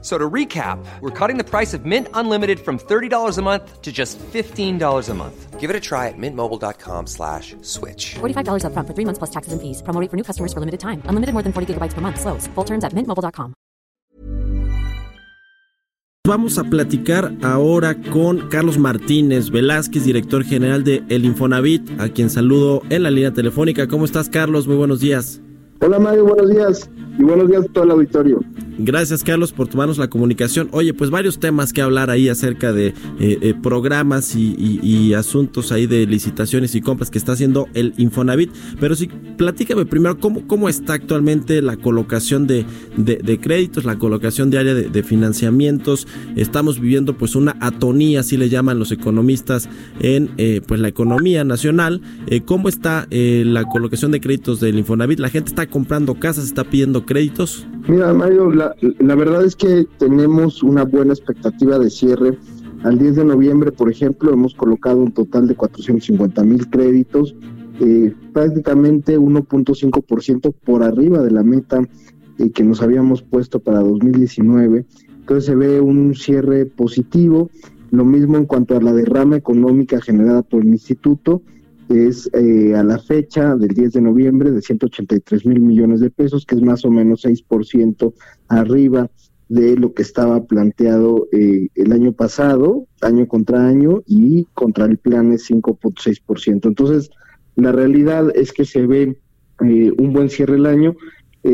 So to recap, we're cutting the price of Mint Unlimited from $30 a month to just $15 a month. Give it a try at mintmobile.com slash switch. $45 up front for three months plus taxes and fees. Promo rate for new customers for limited time. Unlimited more than 40 gigabytes per month. Slows. Full terms at mintmobile.com. Vamos a platicar ahora con Carlos Martínez Velázquez, director general de El Infonavit, a quien saludo en la línea telefónica. ¿Cómo estás, Carlos? Muy buenos días. Hola Mario, buenos días y buenos días a todo el auditorio. Gracias Carlos por tomarnos la comunicación. Oye, pues varios temas que hablar ahí acerca de eh, eh, programas y, asuntos ahí de licitaciones y compras que está haciendo el Infonavit. Pero sí, platícame primero cómo, cómo está actualmente la colocación de, de, créditos, la colocación diaria de, financiamientos. Estamos viviendo pues una atonía, así le llaman los economistas, en eh, pues la economía nacional. ¿Cómo está la colocación de créditos del Infonavit? La gente está comprando casas, está pidiendo créditos. Mira, Mario, la, la verdad es que tenemos una buena expectativa de cierre. Al 10 de noviembre, por ejemplo, hemos colocado un total de 450 mil créditos, eh, prácticamente 1.5% por arriba de la meta eh, que nos habíamos puesto para 2019. Entonces se ve un cierre positivo. Lo mismo en cuanto a la derrama económica generada por el instituto es eh, a la fecha del 10 de noviembre de 183 mil millones de pesos, que es más o menos 6% arriba de lo que estaba planteado eh, el año pasado, año contra año, y contra el plan es 5.6%. Entonces, la realidad es que se ve eh, un buen cierre el año,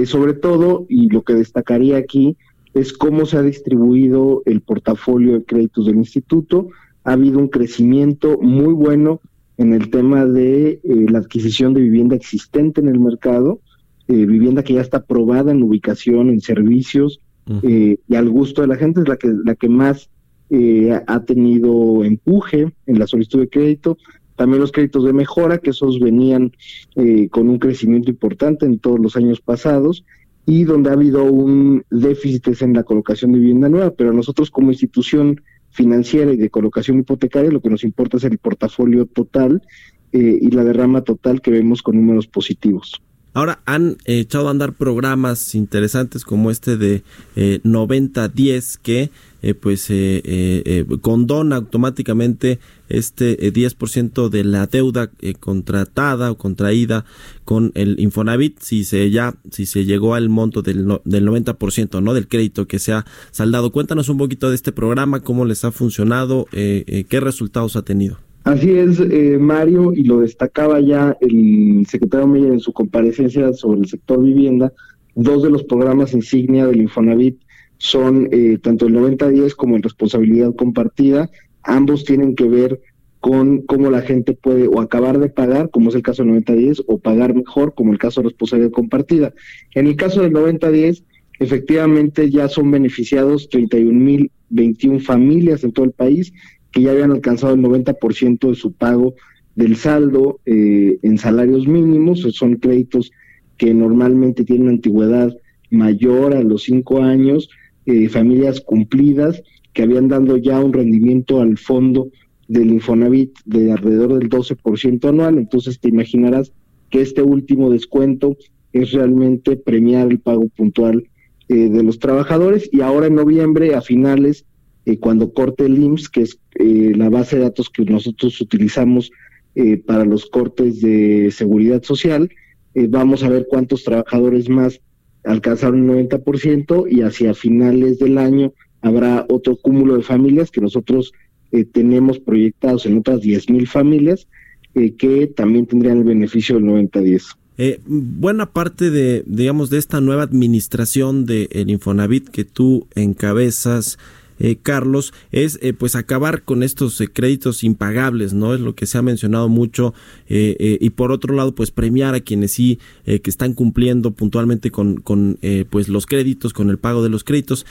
sobre todo, y lo que destacaría aquí, es cómo se ha distribuido el portafolio de créditos del instituto. Ha habido un crecimiento muy bueno en el tema de eh, la adquisición de vivienda existente en el mercado, eh, vivienda que ya está aprobada en ubicación, en servicios eh, y al gusto de la gente, es la que, la que más ha tenido empuje en la solicitud de crédito. También los créditos de mejora, que esos venían con un crecimiento importante en todos los años pasados y donde ha habido un déficit en la colocación de vivienda nueva, pero nosotros como institución financiera y de colocación hipotecaria, lo que nos importa es el portafolio total eh, y la derrama total que vemos con números positivos. Ahora han echado a andar programas interesantes como este de eh, 90-10 que eh, pues eh, eh, condona automáticamente este 10% de la deuda contratada o contraída con el Infonavit si se ya si se llegó al monto del, del 90% no del crédito que se ha saldado. Cuéntanos un poquito de este programa cómo les ha funcionado qué resultados ha tenido Así es, eh, Mario, y lo destacaba ya el secretario Meyer en su comparecencia sobre el sector vivienda, dos de los programas insignia del Infonavit son eh, tanto el 9010 como el responsabilidad compartida, ambos tienen que ver con cómo la gente puede o acabar de pagar, como es el caso del 9010, o pagar mejor, como el caso de responsabilidad compartida. En el caso del 9010, efectivamente ya son beneficiados 31.021 familias en todo el país que ya habían alcanzado el 90% de su pago del saldo eh, en salarios mínimos, son créditos que normalmente tienen antigüedad mayor a los cinco años, eh, familias cumplidas que habían dado ya un rendimiento al fondo del Infonavit de alrededor del 12% anual, entonces te imaginarás que este último descuento es realmente premiar el pago puntual eh, de los trabajadores. Y ahora en noviembre a finales eh, cuando corte el IMSS, que es eh, la base de datos que nosotros utilizamos eh, para los cortes de seguridad social, vamos a ver cuántos trabajadores más alcanzaron el 90% y hacia finales del año habrá otro cúmulo de familias que nosotros tenemos proyectados en otras 10.000 familias que también tendrían el beneficio del 90-10. buena parte de, digamos, de esta nueva administración del el Infonavit que tú encabezas, eh, Carlos, es eh, pues acabar con estos eh, créditos impagables, ¿no? Es lo que se ha mencionado mucho y por otro lado pues premiar a quienes sí que están cumpliendo puntualmente con, con pues los créditos, con el pago de los créditos.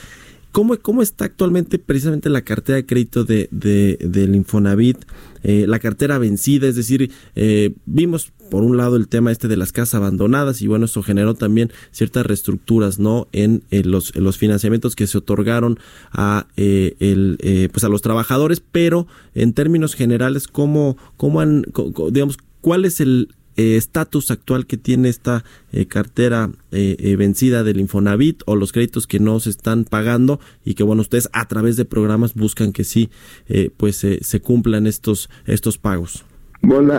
¿Cómo, ¿Cómo está actualmente precisamente la cartera de crédito de, de del Infonavit? Eh, la cartera vencida, es decir, eh, vimos por un lado el tema este de las casas abandonadas y bueno, eso generó también ciertas reestructuras, ¿no? En, los, los, financiamientos que se otorgaron a, eh, el, pues a los trabajadores, pero en términos generales, ¿cómo, cómo han, digamos, cuál es el, eh, estatus actual que tiene esta eh, cartera eh, vencida del Infonavit o los créditos que no se están pagando y que bueno ustedes a través de programas buscan que sí pues se cumplan estos estos pagos. Bueno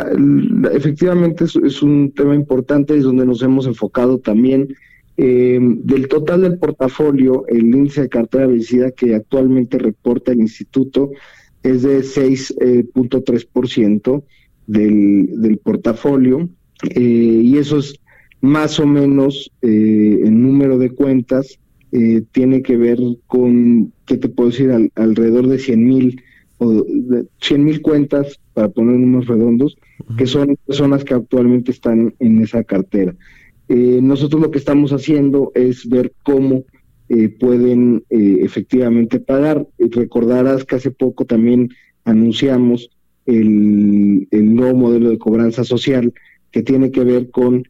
efectivamente es, un tema importante es donde nos hemos enfocado también. Del total del portafolio el índice de cartera vencida que actualmente reporta el instituto es de 6.3% del, del portafolio eh, y eso es más o menos eh, el número de cuentas eh, tiene que ver con, ¿qué te puedo decir? alrededor de 100 mil o 100 mil cuentas, para poner números redondos, que son personas que actualmente están en esa cartera. nosotros lo que estamos haciendo es ver cómo pueden efectivamente pagar. Recordarás que hace poco también anunciamos el, nuevo modelo de cobranza social que tiene que ver con,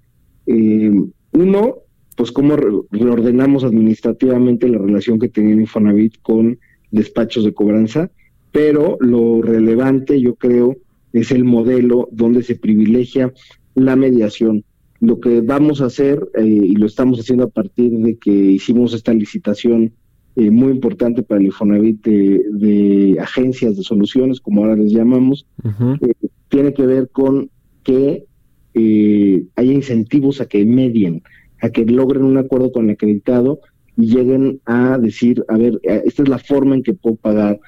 eh, uno, pues cómo reordenamos administrativamente la relación que tenía Infonavit con despachos de cobranza, pero lo relevante yo creo es el modelo donde se privilegia la mediación. Lo que vamos a hacer, eh, y lo estamos haciendo a partir de que hicimos esta licitación eh, muy importante para el Infonavit de, agencias de soluciones, como ahora les llamamos, eh, tiene que ver con que eh, haya incentivos a que medien, a que logren un acuerdo con el acreditado y lleguen a decir, a ver, esta es la forma en que puedo pagar,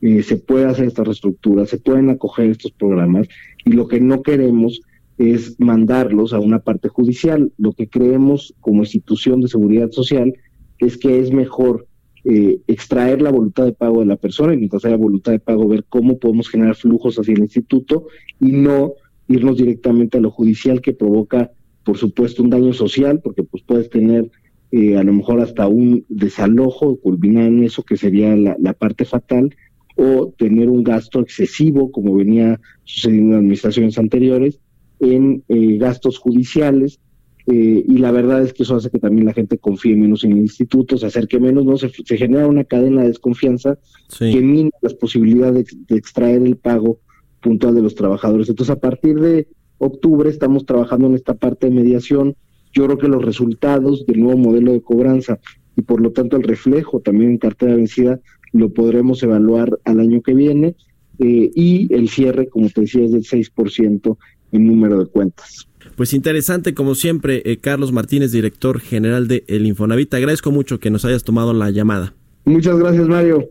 se puede hacer esta reestructura, se pueden acoger estos programas y lo que no queremos es mandarlos a una parte judicial. Lo que creemos como institución de seguridad social es que es mejor eh, extraer la voluntad de pago de la persona y mientras haya voluntad de pago ver cómo podemos generar flujos hacia el instituto y no irnos directamente a lo judicial que provoca, por supuesto, un daño social, porque pues puedes tener eh, a lo mejor hasta un desalojo, culminar en eso que sería la, parte fatal, o tener un gasto excesivo, como venía sucediendo en administraciones anteriores, en eh, gastos judiciales eh, y la verdad es que eso hace que también la gente confíe menos en el instituto, se acerque menos, ¿no? Se, genera una cadena de desconfianza que mina las posibilidades de, extraer el pago puntual de los trabajadores. Entonces, a partir de octubre estamos trabajando en esta parte de mediación. Yo creo que los resultados del nuevo modelo de cobranza y por lo tanto el reflejo también en cartera vencida lo podremos evaluar al año que viene eh, y el cierre, como te decía, es del 6% en número de cuentas. Pues interesante, como siempre, eh, Carlos Martínez, director general de El Infonavit. Te agradezco mucho que nos hayas tomado la llamada. Muchas gracias, Mario.